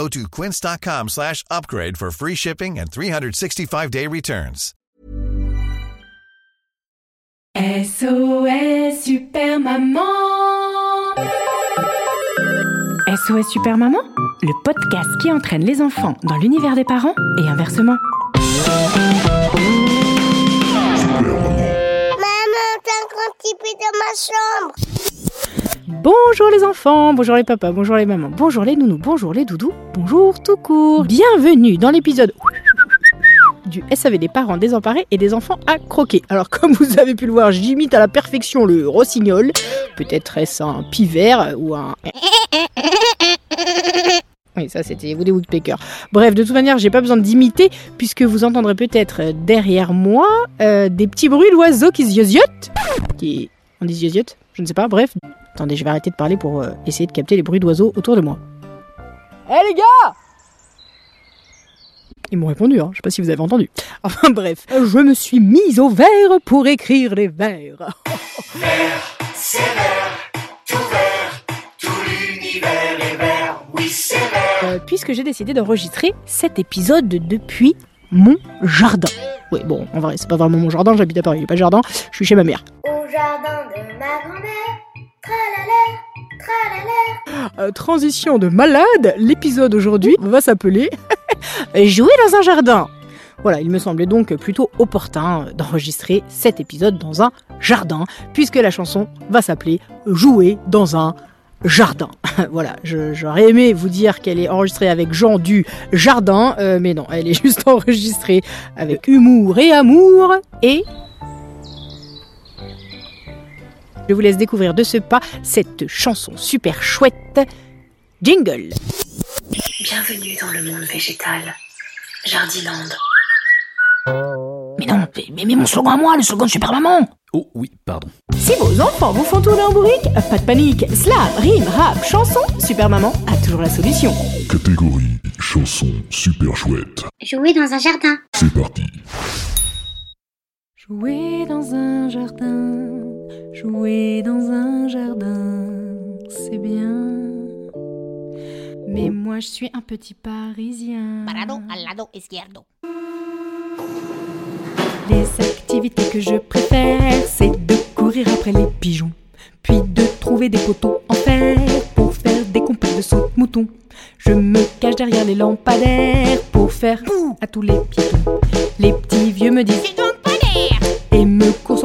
Go to quince.com slash upgrade for free shipping and 365-day returns. SOS Super Maman SOS Super Maman, le podcast qui entraîne les enfants dans l'univers des parents et inversement. Maman, t'as un grand petit peu dans ma chambre. Bonjour les enfants, bonjour les papas, bonjour les mamans, bonjour les nounous, bonjour les doudous, bonjour tout court. Bienvenue dans l'épisode du SAV des parents désemparés et des enfants à croquer. Alors comme vous avez pu le voir, j'imite à la perfection le rossignol. Peut-être est-ce un pivert ou un... Oui, ça c'était Woody Woodpecker. Bref, de toute manière, j'ai pas besoin d'imiter puisque vous entendrez peut-être derrière moi euh, des petits bruits d'oiseaux qui ziosiotent. Qui... On dit ziosiotent Je ne sais pas, bref. Attendez, je vais arrêter de parler pour euh, essayer de capter les bruits d'oiseaux autour de moi. Hé les gars Ils m'ont répondu, hein. je sais pas si vous avez entendu. Enfin bref, je me suis mise au vert pour écrire les vers. C'est vert, tout vert, tout l'univers est vert, oui c'est vert. Euh, puisque j'ai décidé d'enregistrer cet épisode depuis mon jardin. Oui, bon, en vrai, c'est pas vraiment mon jardin, j'habite à Paris, il n'y a pas de jardin, je suis chez ma mère. Au jardin de ma grand-mère. Euh, transition de malade, l'épisode aujourd'hui va s'appeler Jouer dans un jardin. Voilà, il me semblait donc plutôt opportun d'enregistrer cet épisode dans un jardin, puisque la chanson va s'appeler Jouer dans un jardin. voilà, j'aurais aimé vous dire qu'elle est enregistrée avec Jean du Jardin, euh, mais non, elle est juste enregistrée avec humour et amour et... Je vous laisse découvrir de ce pas cette chanson super chouette. Jingle Bienvenue dans le monde végétal. Jardiland. Mais non, mais, mais mon slogan à moi, le slogan de Super Maman Oh oui, pardon. Si vos enfants vous font tourner en bourrique, pas de panique, slam, rime, rap, chanson, Super Maman a toujours la solution. Catégorie chanson super chouette. Jouer dans un jardin. C'est parti. Jouer dans un jardin, jouer dans un jardin, c'est bien. Mais moi je suis un petit parisien. Parado al lado izquierdo. Les activités que je préfère, c'est de courir après les pigeons, puis de trouver des poteaux en fer pour faire des compètes de saute-mouton. Je me cache derrière les lampadaires pour faire bouh à tous les piétons. Les petits vieux me disent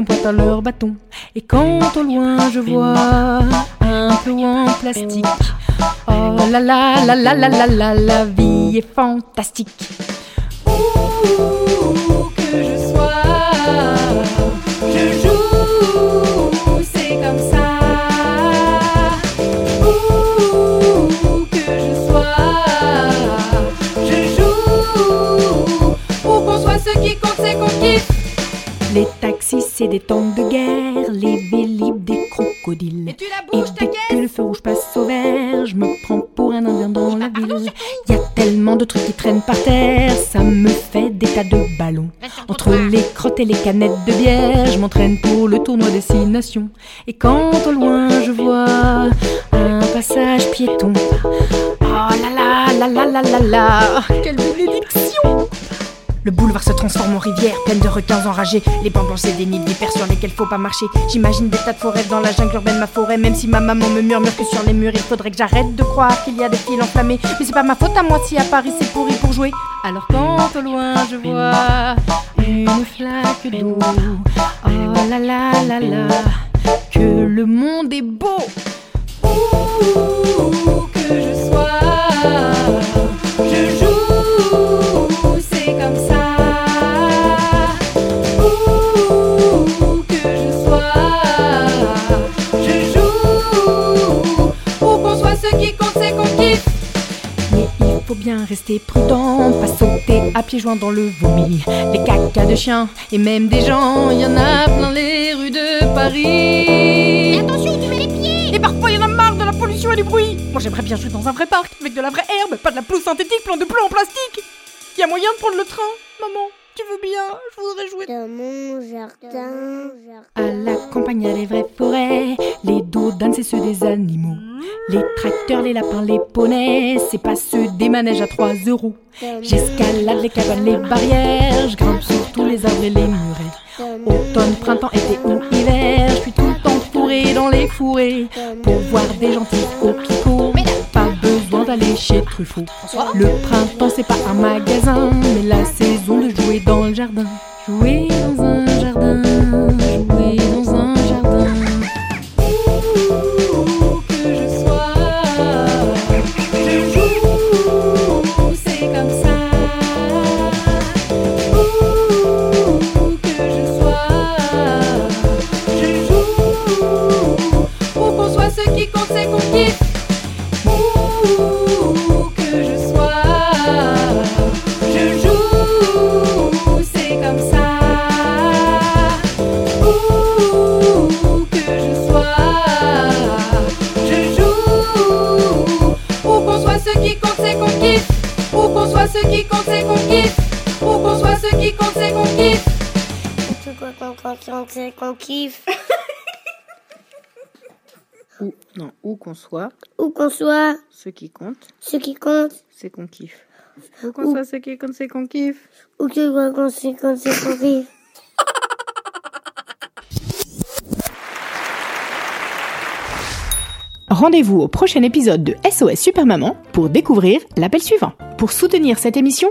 pointe à leur bâton. Et quand au loin je vois un peu en plastique, oh là là là là là là là, la vie est fantastique. Les taxis, c'est des tanks de guerre, les vélib, des crocodiles. Et dès que le feu rouge passe au vert, je me prends pour un indien dans la ville. Y a tellement de trucs qui traînent par terre, ça me fait des tas de ballons. Entre les crottes et les canettes de bière, je m'entraîne pour le tournoi des six nations. Et quand au loin je vois un passage piéton, oh là là là là là là là, quelle bénédiction! Le boulevard se transforme en rivière, pleine de requins enragés. Les bancs blancs, c'est des nids d'hyper sur lesquels faut pas marcher. J'imagine des tas de forêts dans la jungle urbaine, ma forêt. Même si ma maman me murmure que sur les murs, il faudrait que j'arrête de croire qu'il y a des fils enflammés. Mais c'est pas ma faute à moi si à Paris c'est pourri pour jouer. Alors quand au loin je vois une flaque d'eau, oh là là là là, que le monde est beau. Où que je sois, bien rester prudent, pas sauter à pieds joints dans le vomi. Les cacas de chiens et même des gens, il y en a plein les rues de Paris. Attention, tu mets les pieds Et parfois il y en a marre de la pollution et du bruit. Moi j'aimerais bien jouer dans un vrai parc avec de la vraie herbe, pas de la pelouse synthétique plein de plomb en plastique. Y a moyen de prendre le train, maman. Tu veux bien? Je voudrais jouer Dans mon jardin. À la campagne, il y a les vraies forêts. Les dodanes, c'est ceux des animaux. Les tracteurs, les lapins, les poneys, c'est pas ceux des manèges à 3 euros. J'escalade les cabanes, les barrières. Je grimpe sur tous les arbres et les murets. Automne, printemps, été ou hiver. Je suis tout le temps fourré dans les fourrés. Pour voir des gentils coquelicots. Mais pas besoin d'aller chez Truffaut. Le printemps, c'est pas un magasin, mais la saison de jouer dans le jardin. Jouer dans un jardin, compte, c'est qu'on kiffe. Que je sois, je joue, c'est comme ça. Où que je sois, je joue. Où qu'on soit, ce qui compte, c'est qu'on kiffe. Où qu'on soit, ce qui compte, c'est qu'on kiffe. Où qu'on soit, ce qui compte, c'est qu'on kiffe. C'est quoi qu'on qu'on sait qu'on kiffe Ou, non, où qu'on soit, Où qu'on soit, ce qui compte, ce qui compte. c'est qu'on kiffe. Où qu'on soit, ce qui compte, c'est qu'on kiffe. Où que qu'on sait qu'on kiffe. Rendez-vous au prochain épisode de SOS Super Maman pour découvrir l'appel suivant. Pour soutenir cette émission,